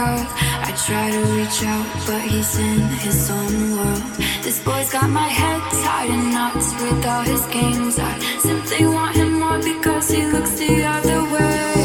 I try to reach out, but he's in his own world. This boy's got my head tied in knots with all his games. I simply want him more because he looks the other way.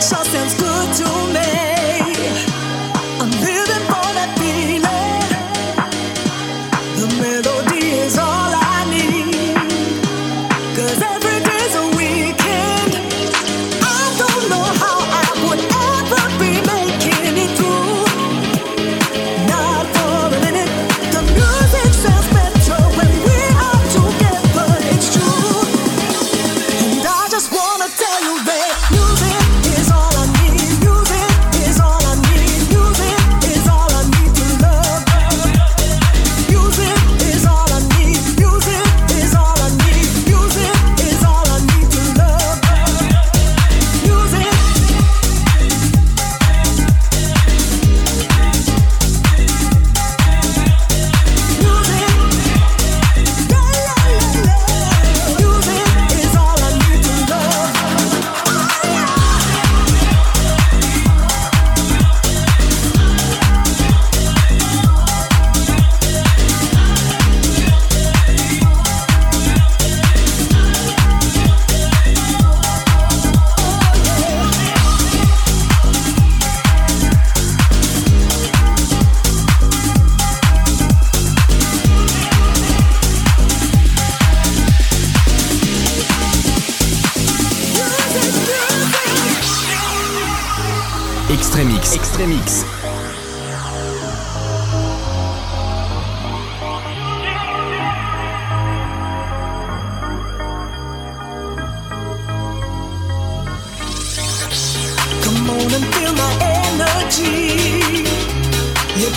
Sounds good to me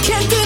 Can't do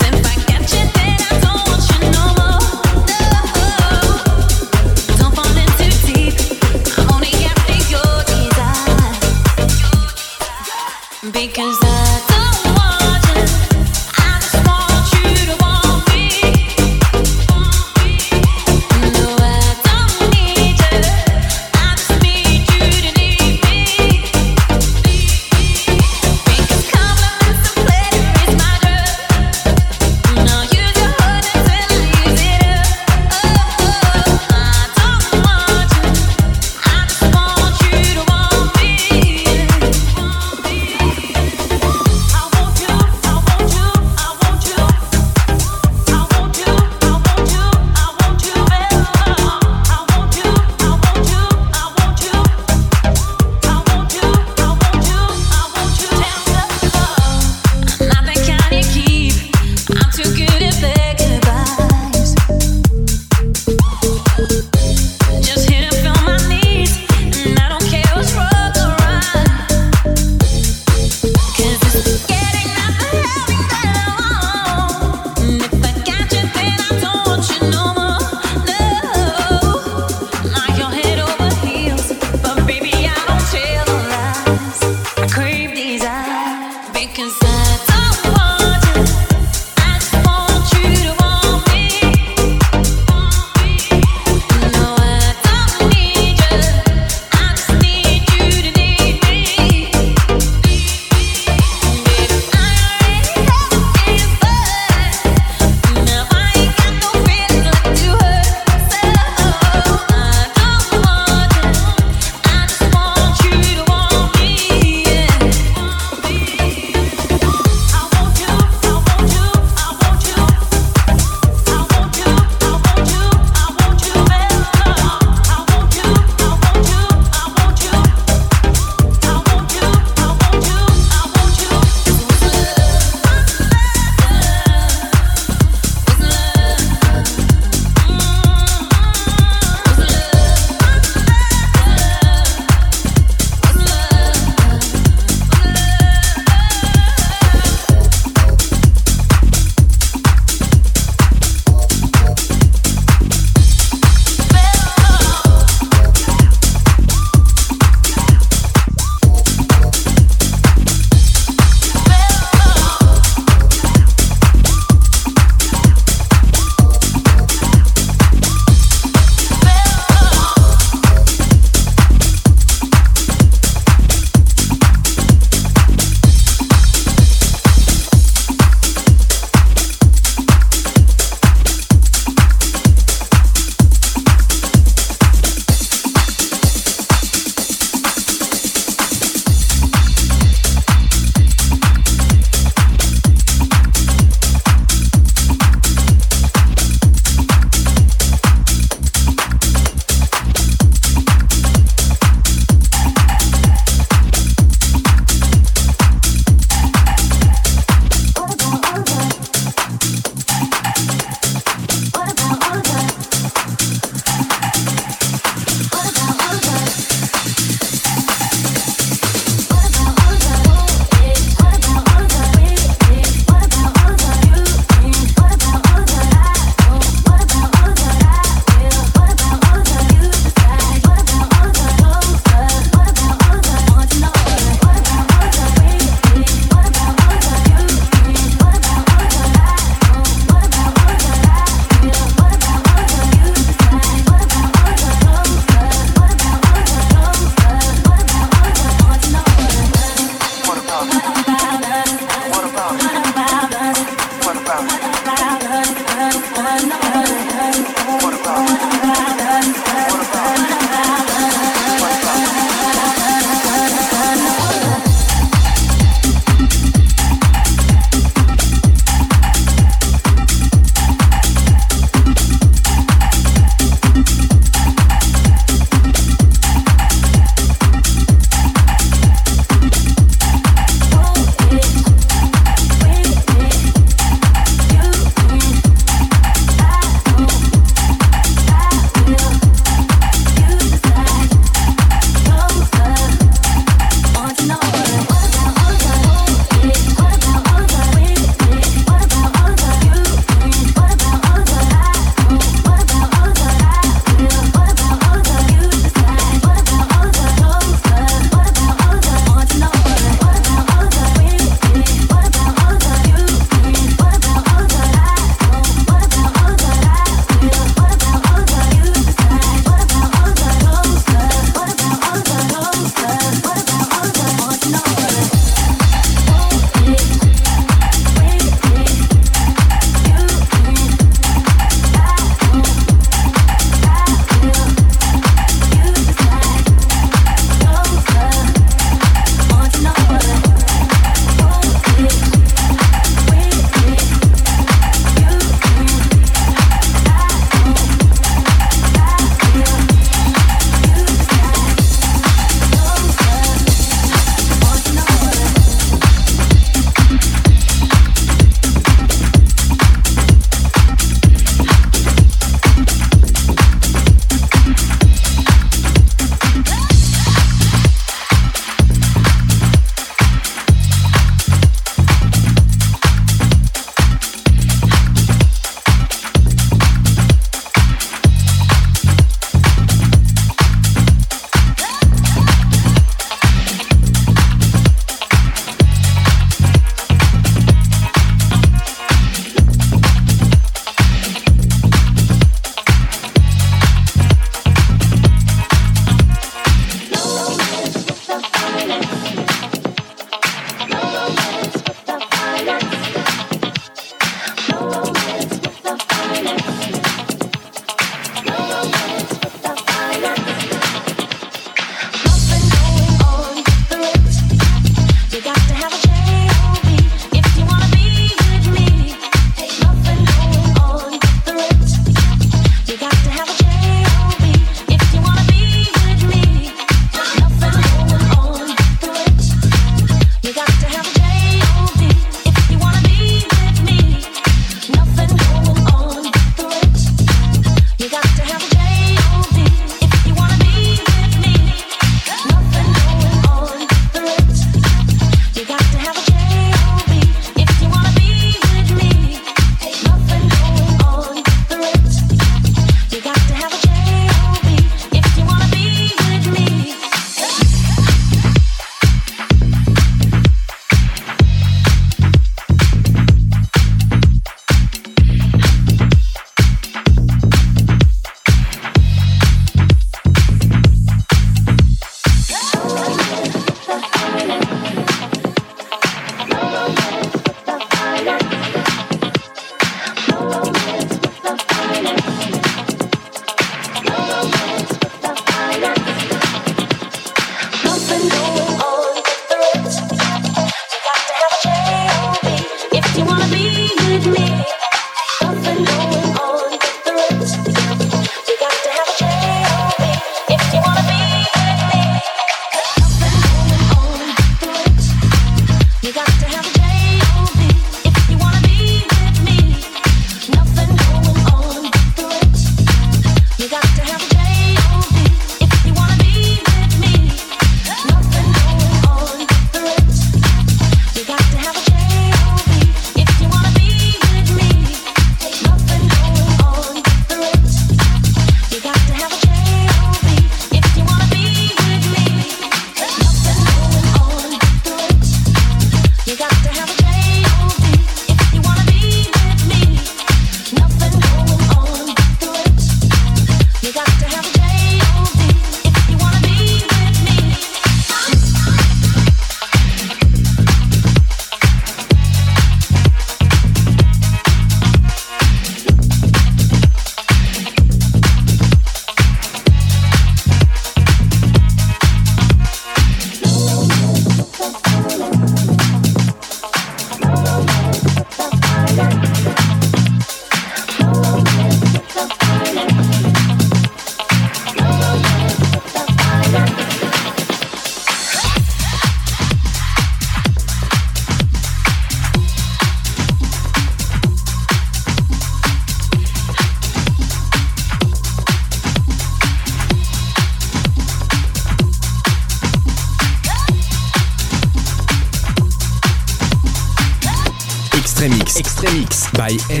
by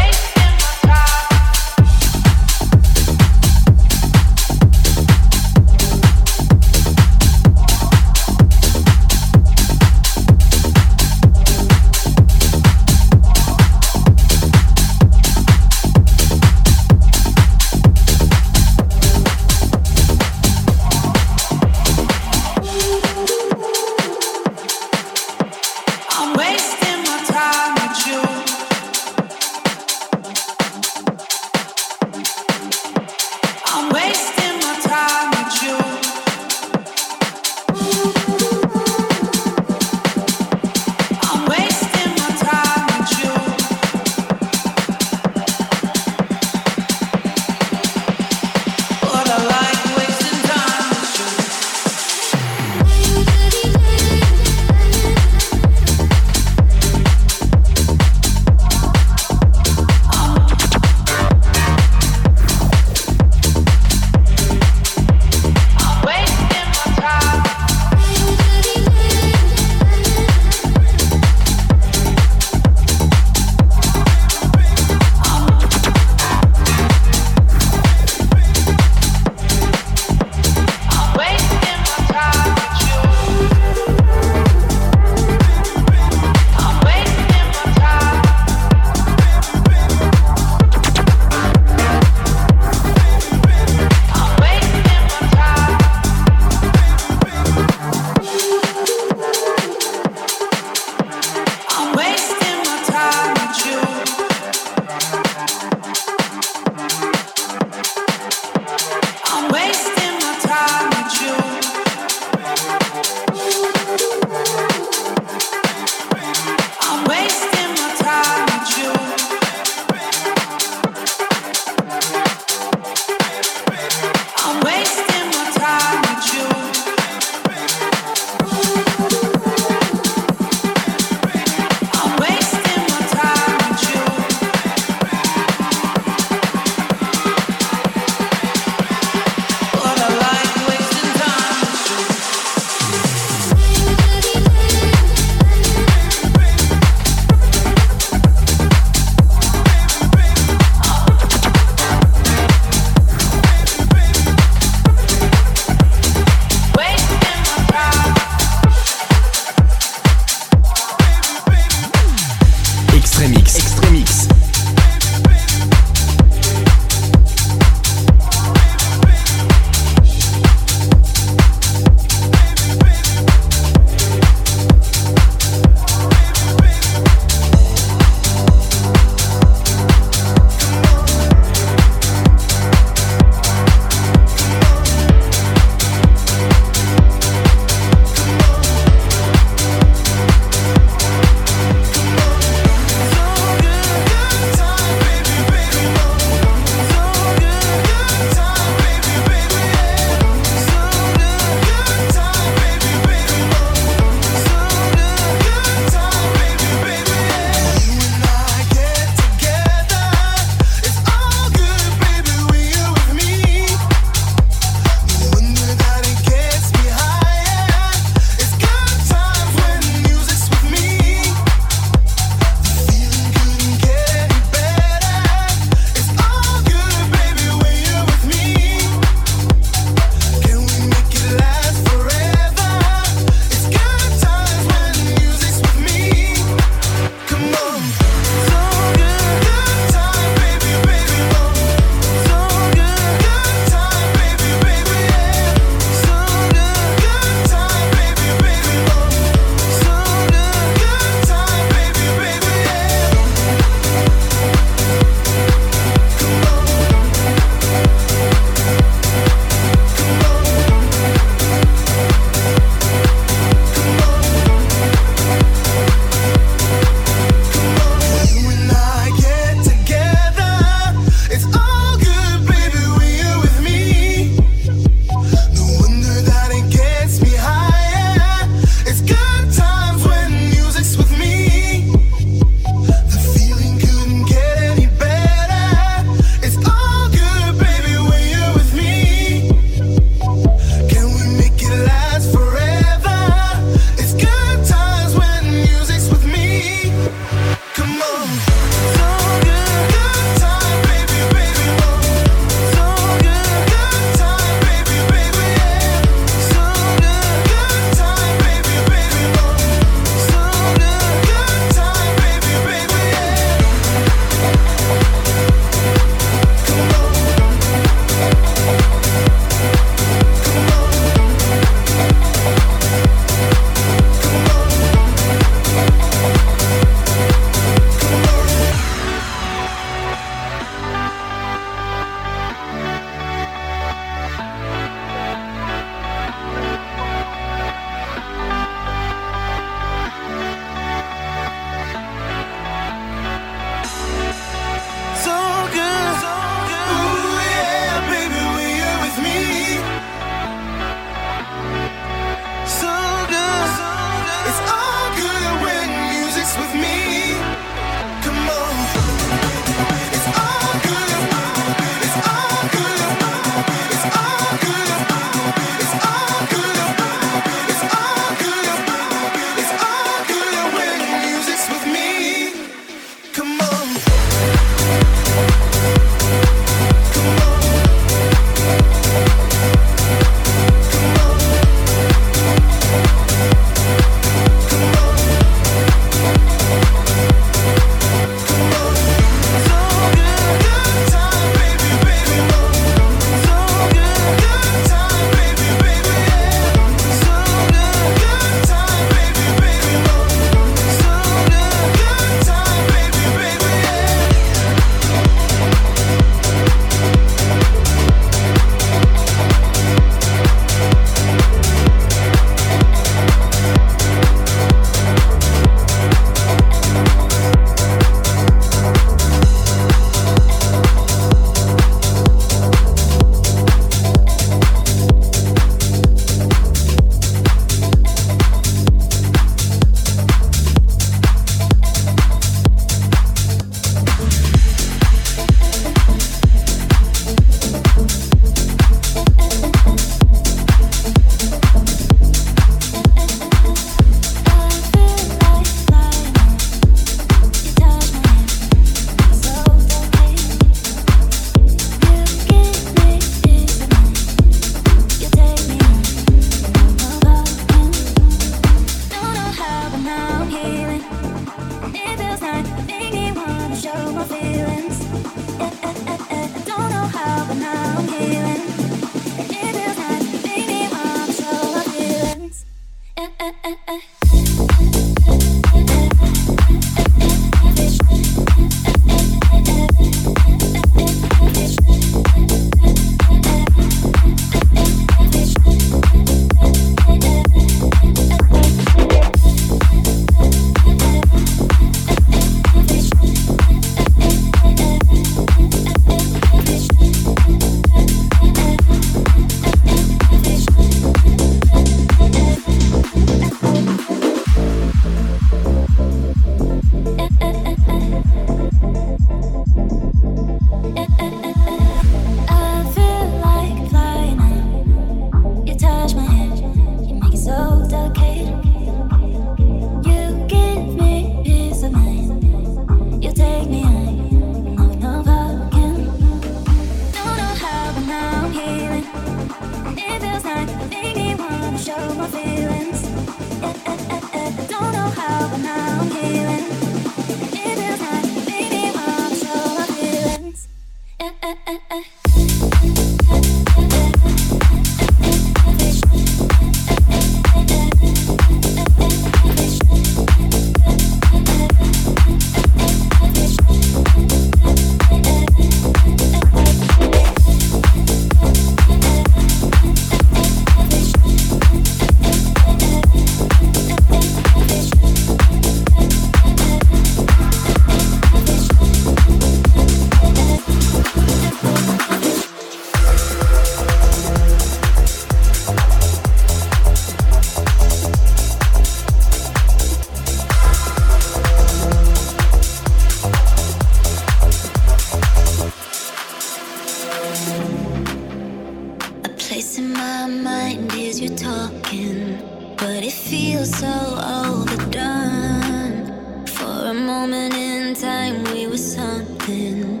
moment in time we were something.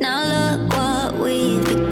Now look what we've become.